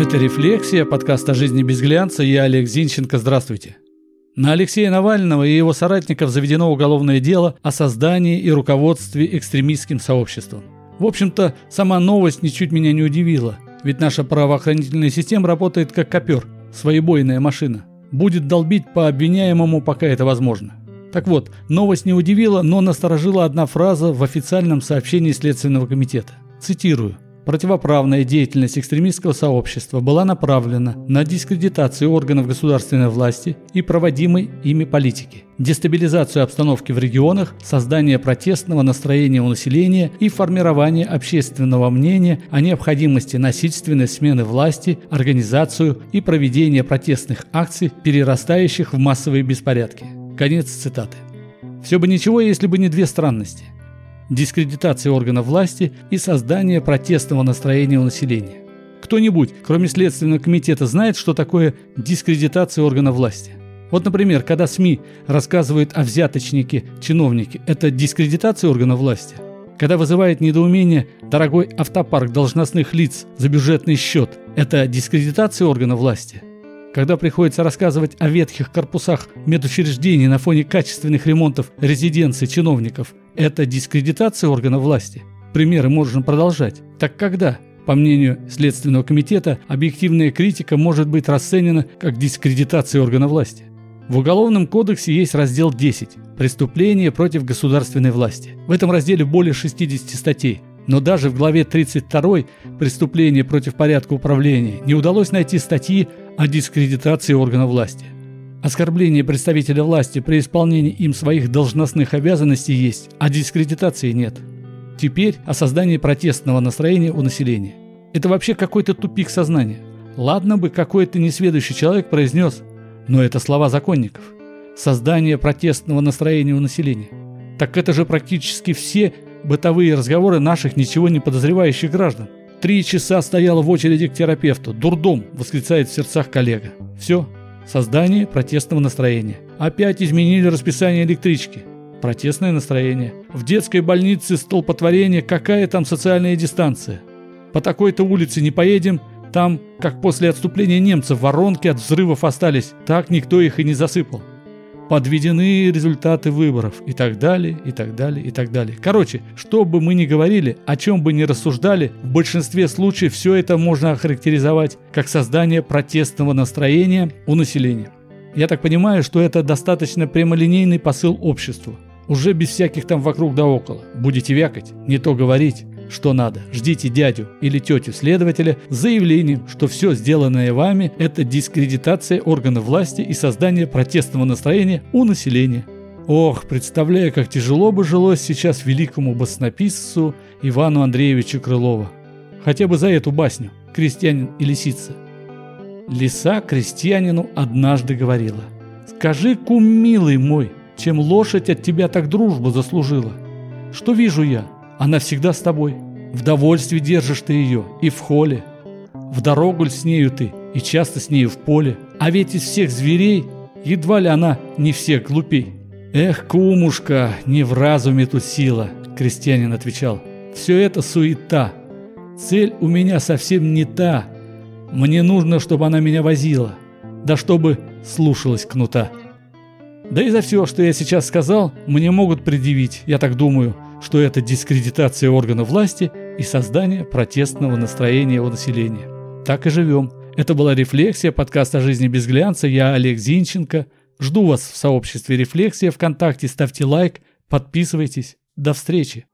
Это «Рефлексия», подкаст о жизни без глянца. Я Олег Зинченко. Здравствуйте. На Алексея Навального и его соратников заведено уголовное дело о создании и руководстве экстремистским сообществом. В общем-то, сама новость ничуть меня не удивила, ведь наша правоохранительная система работает как копер, своебойная машина. Будет долбить по обвиняемому, пока это возможно. Так вот, новость не удивила, но насторожила одна фраза в официальном сообщении Следственного комитета. Цитирую. Противоправная деятельность экстремистского сообщества была направлена на дискредитацию органов государственной власти и проводимой ими политики, дестабилизацию обстановки в регионах, создание протестного настроения у населения и формирование общественного мнения о необходимости насильственной смены власти, организацию и проведения протестных акций, перерастающих в массовые беспорядки. Конец цитаты. Все бы ничего, если бы не две странности – дискредитации органов власти и создание протестного настроения у населения. Кто-нибудь, кроме Следственного комитета, знает, что такое дискредитация органов власти? Вот, например, когда СМИ рассказывают о взяточнике чиновнике, это дискредитация органов власти? Когда вызывает недоумение дорогой автопарк должностных лиц за бюджетный счет, это дискредитация органов власти? Когда приходится рассказывать о ветхих корпусах медучреждений на фоне качественных ремонтов резиденций чиновников, это дискредитация органа власти. Примеры можно продолжать. Так когда? По мнению Следственного комитета, объективная критика может быть расценена как дискредитация органа власти. В Уголовном кодексе есть раздел 10 «Преступления против государственной власти». В этом разделе более 60 статей. Но даже в главе 32 «Преступления против порядка управления» не удалось найти статьи о дискредитации органа власти. Оскорбление представителя власти при исполнении им своих должностных обязанностей есть, а дискредитации нет. Теперь о создании протестного настроения у населения. Это вообще какой-то тупик сознания. Ладно бы какой-то несведущий человек произнес, но это слова законников. Создание протестного настроения у населения. Так это же практически все бытовые разговоры наших ничего не подозревающих граждан. Три часа стояла в очереди к терапевту. Дурдом, восклицает в сердцах коллега. Все, Создание протестного настроения. Опять изменили расписание электрички. Протестное настроение. В детской больнице столпотворение, какая там социальная дистанция. По такой-то улице не поедем, там, как после отступления немцев, воронки от взрывов остались, так никто их и не засыпал подведены результаты выборов и так далее, и так далее, и так далее. Короче, что бы мы ни говорили, о чем бы ни рассуждали, в большинстве случаев все это можно охарактеризовать как создание протестного настроения у населения. Я так понимаю, что это достаточно прямолинейный посыл обществу. Уже без всяких там вокруг да около. Будете вякать, не то говорить что надо. Ждите дядю или тетю следователя с заявлением, что все сделанное вами – это дискредитация органов власти и создание протестного настроения у населения. Ох, представляю, как тяжело бы жилось сейчас великому баснописцу Ивану Андреевичу Крылову. Хотя бы за эту басню «Крестьянин и лисица». Лиса крестьянину однажды говорила «Скажи, кум милый мой, чем лошадь от тебя так дружбу заслужила? Что вижу я? Она всегда с тобой. В довольстве держишь ты ее и в холе. В дорогу с нею ты и часто с нею в поле. А ведь из всех зверей едва ли она не всех глупей. Эх, кумушка, не в разуме тут сила, крестьянин отвечал. Все это суета. Цель у меня совсем не та. Мне нужно, чтобы она меня возила. Да чтобы слушалась кнута. Да и за все, что я сейчас сказал, мне могут предъявить, я так думаю, что это дискредитация органов власти и создание протестного настроения у населения. Так и живем. Это была «Рефлексия», подкаст о жизни без глянца. Я Олег Зинченко. Жду вас в сообществе «Рефлексия» ВКонтакте. Ставьте лайк, подписывайтесь. До встречи.